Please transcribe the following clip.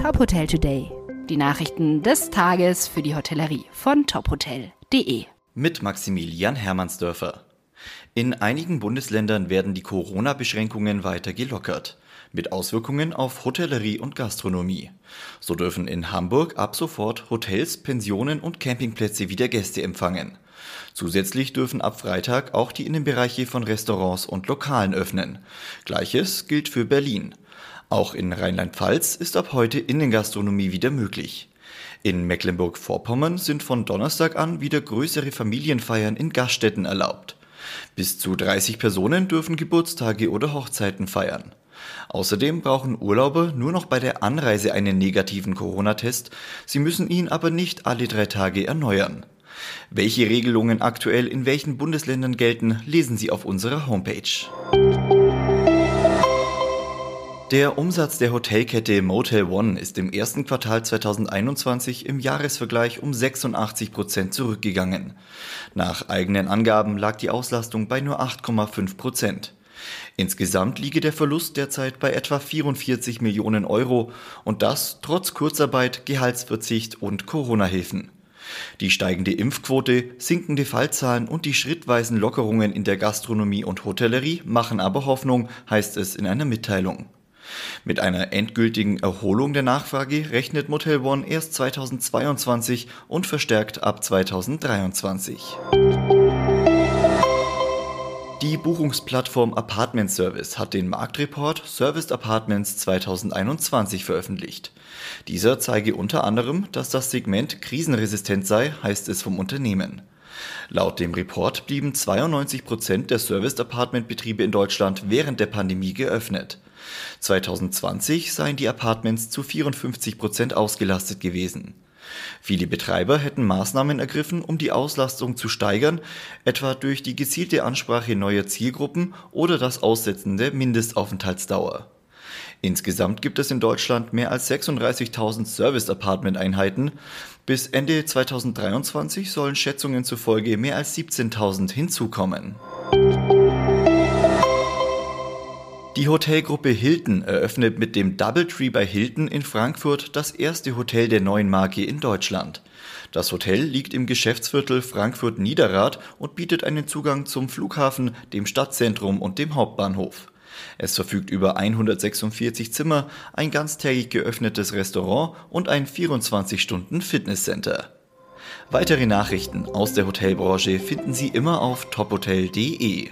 Top Hotel Today. Die Nachrichten des Tages für die Hotellerie von tophotel.de. Mit Maximilian Hermannsdörfer. In einigen Bundesländern werden die Corona-Beschränkungen weiter gelockert, mit Auswirkungen auf Hotellerie und Gastronomie. So dürfen in Hamburg ab sofort Hotels, Pensionen und Campingplätze wieder Gäste empfangen. Zusätzlich dürfen ab Freitag auch die Innenbereiche von Restaurants und Lokalen öffnen. Gleiches gilt für Berlin. Auch in Rheinland-Pfalz ist ab heute Innengastronomie wieder möglich. In Mecklenburg-Vorpommern sind von Donnerstag an wieder größere Familienfeiern in Gaststätten erlaubt. Bis zu 30 Personen dürfen Geburtstage oder Hochzeiten feiern. Außerdem brauchen Urlauber nur noch bei der Anreise einen negativen Corona-Test, sie müssen ihn aber nicht alle drei Tage erneuern. Welche Regelungen aktuell in welchen Bundesländern gelten, lesen Sie auf unserer Homepage. Der Umsatz der Hotelkette Motel One ist im ersten Quartal 2021 im Jahresvergleich um 86 Prozent zurückgegangen. Nach eigenen Angaben lag die Auslastung bei nur 8,5 Prozent. Insgesamt liege der Verlust derzeit bei etwa 44 Millionen Euro und das trotz Kurzarbeit, Gehaltsverzicht und Corona-Hilfen. Die steigende Impfquote, sinkende Fallzahlen und die schrittweisen Lockerungen in der Gastronomie und Hotellerie machen aber Hoffnung, heißt es in einer Mitteilung. Mit einer endgültigen Erholung der Nachfrage rechnet Motel One erst 2022 und verstärkt ab 2023. Die Buchungsplattform Apartment Service hat den Marktreport Serviced Apartments 2021 veröffentlicht. Dieser zeige unter anderem, dass das Segment krisenresistent sei, heißt es vom Unternehmen. Laut dem Report blieben 92 Prozent der Serviced Apartment Betriebe in Deutschland während der Pandemie geöffnet. 2020 seien die Apartments zu 54 Prozent ausgelastet gewesen. Viele Betreiber hätten Maßnahmen ergriffen, um die Auslastung zu steigern, etwa durch die gezielte Ansprache neuer Zielgruppen oder das Aussetzen der Mindestaufenthaltsdauer. Insgesamt gibt es in Deutschland mehr als 36.000 Service-Apartment-Einheiten. Bis Ende 2023 sollen Schätzungen zufolge mehr als 17.000 hinzukommen. Die Hotelgruppe Hilton eröffnet mit dem Doubletree bei Hilton in Frankfurt das erste Hotel der neuen Marke in Deutschland. Das Hotel liegt im Geschäftsviertel Frankfurt-Niederrad und bietet einen Zugang zum Flughafen, dem Stadtzentrum und dem Hauptbahnhof. Es verfügt über 146 Zimmer, ein ganztägig geöffnetes Restaurant und ein 24-Stunden-Fitnesscenter. Weitere Nachrichten aus der Hotelbranche finden Sie immer auf tophotel.de.